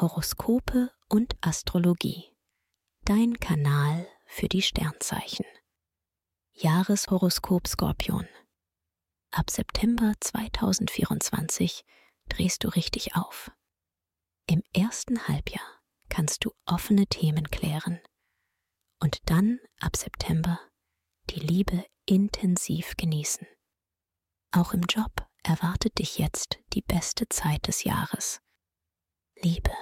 Horoskope und Astrologie. Dein Kanal für die Sternzeichen. Jahreshoroskop Skorpion. Ab September 2024 drehst du richtig auf. Im ersten Halbjahr kannst du offene Themen klären und dann ab September die Liebe intensiv genießen. Auch im Job erwartet dich jetzt die beste Zeit des Jahres. Liebe.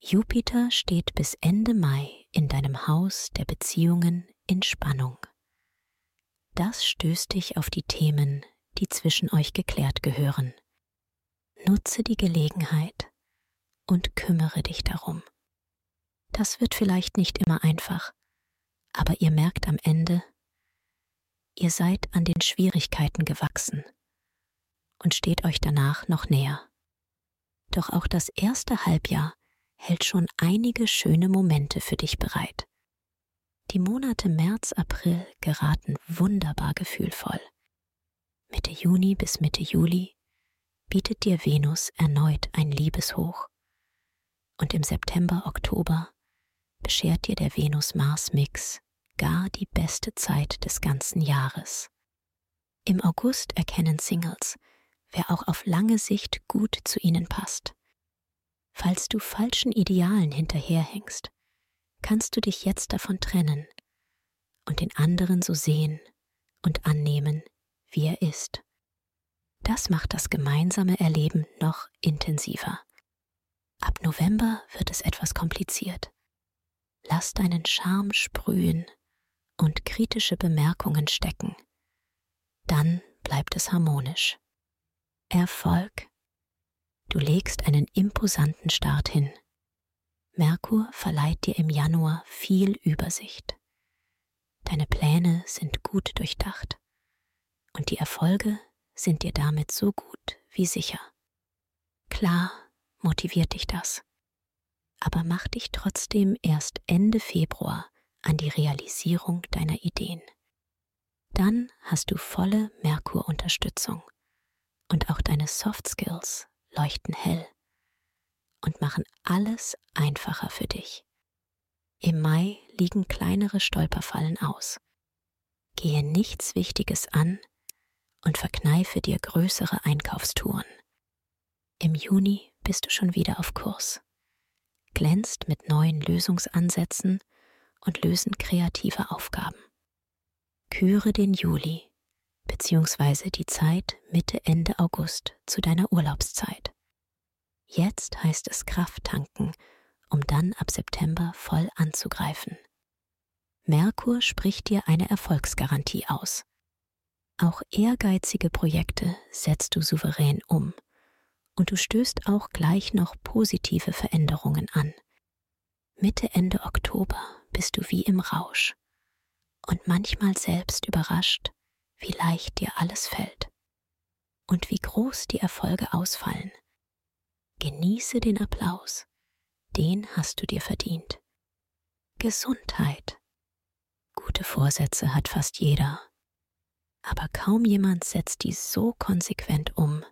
Jupiter steht bis Ende Mai in deinem Haus der Beziehungen in Spannung. Das stößt dich auf die Themen, die zwischen euch geklärt gehören. Nutze die Gelegenheit und kümmere dich darum. Das wird vielleicht nicht immer einfach, aber ihr merkt am Ende, ihr seid an den Schwierigkeiten gewachsen und steht euch danach noch näher. Doch auch das erste Halbjahr hält schon einige schöne Momente für dich bereit. Die Monate März, April geraten wunderbar gefühlvoll. Mitte Juni bis Mitte Juli bietet dir Venus erneut ein Liebeshoch. Und im September, Oktober beschert dir der Venus-Mars-Mix gar die beste Zeit des ganzen Jahres. Im August erkennen Singles, wer auch auf lange Sicht gut zu ihnen passt. Falls du falschen Idealen hinterherhängst, kannst du dich jetzt davon trennen und den anderen so sehen und annehmen, wie er ist. Das macht das gemeinsame Erleben noch intensiver. Ab November wird es etwas kompliziert. Lass deinen Charme sprühen und kritische Bemerkungen stecken. Dann bleibt es harmonisch. Erfolg. Du legst einen imposanten Start hin. Merkur verleiht dir im Januar viel Übersicht. Deine Pläne sind gut durchdacht und die Erfolge sind dir damit so gut wie sicher. Klar motiviert dich das, aber mach dich trotzdem erst Ende Februar an die Realisierung deiner Ideen. Dann hast du volle Merkur-Unterstützung und auch deine Soft Skills leuchten hell und machen alles einfacher für dich. Im Mai liegen kleinere Stolperfallen aus. Gehe nichts Wichtiges an und verkneife dir größere Einkaufstouren. Im Juni bist du schon wieder auf Kurs, glänzt mit neuen Lösungsansätzen und lösen kreative Aufgaben. Küre den Juli beziehungsweise die Zeit Mitte Ende August zu deiner Urlaubszeit. Jetzt heißt es Kraft tanken, um dann ab September voll anzugreifen. Merkur spricht dir eine Erfolgsgarantie aus. Auch ehrgeizige Projekte setzt du souverän um und du stößt auch gleich noch positive Veränderungen an. Mitte Ende Oktober bist du wie im Rausch und manchmal selbst überrascht, wie leicht dir alles fällt und wie groß die Erfolge ausfallen. Genieße den Applaus, den hast du dir verdient. Gesundheit. Gute Vorsätze hat fast jeder, aber kaum jemand setzt die so konsequent um,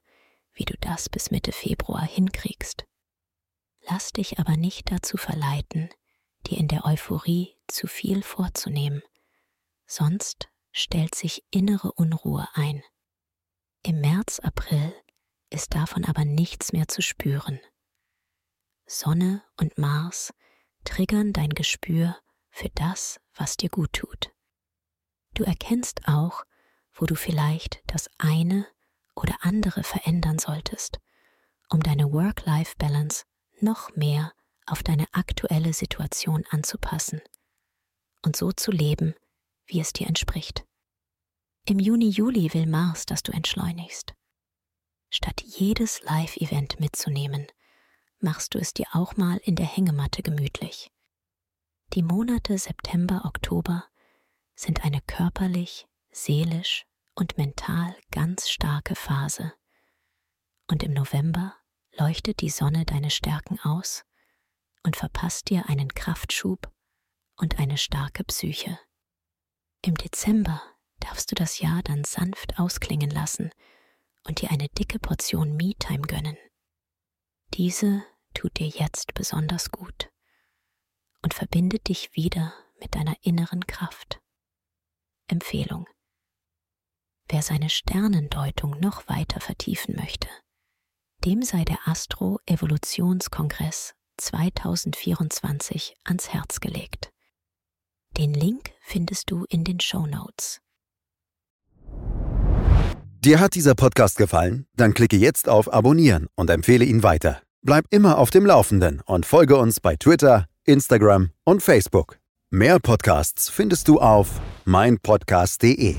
wie du das bis Mitte Februar hinkriegst. Lass dich aber nicht dazu verleiten, dir in der Euphorie zu viel vorzunehmen, sonst stellt sich innere Unruhe ein. Im März, April ist davon aber nichts mehr zu spüren. Sonne und Mars triggern dein Gespür für das, was dir gut tut. Du erkennst auch, wo du vielleicht das eine oder andere verändern solltest, um deine Work-Life-Balance noch mehr auf deine aktuelle Situation anzupassen und so zu leben, wie es dir entspricht. Im Juni-Juli will Mars, dass du entschleunigst. Statt jedes Live-Event mitzunehmen, machst du es dir auch mal in der Hängematte gemütlich. Die Monate September, Oktober sind eine körperlich, seelisch und mental ganz starke Phase. Und im November leuchtet die Sonne deine Stärken aus und verpasst dir einen Kraftschub und eine starke Psyche. Im Dezember darfst du das Jahr dann sanft ausklingen lassen und dir eine dicke Portion Me-Time gönnen. Diese tut dir jetzt besonders gut und verbinde dich wieder mit deiner inneren Kraft. Empfehlung. Wer seine Sternendeutung noch weiter vertiefen möchte, dem sei der Astro Evolutionskongress 2024 ans Herz gelegt. Den Link findest du in den Show Notes. Dir hat dieser Podcast gefallen? Dann klicke jetzt auf Abonnieren und empfehle ihn weiter. Bleib immer auf dem Laufenden und folge uns bei Twitter, Instagram und Facebook. Mehr Podcasts findest du auf meinpodcast.de.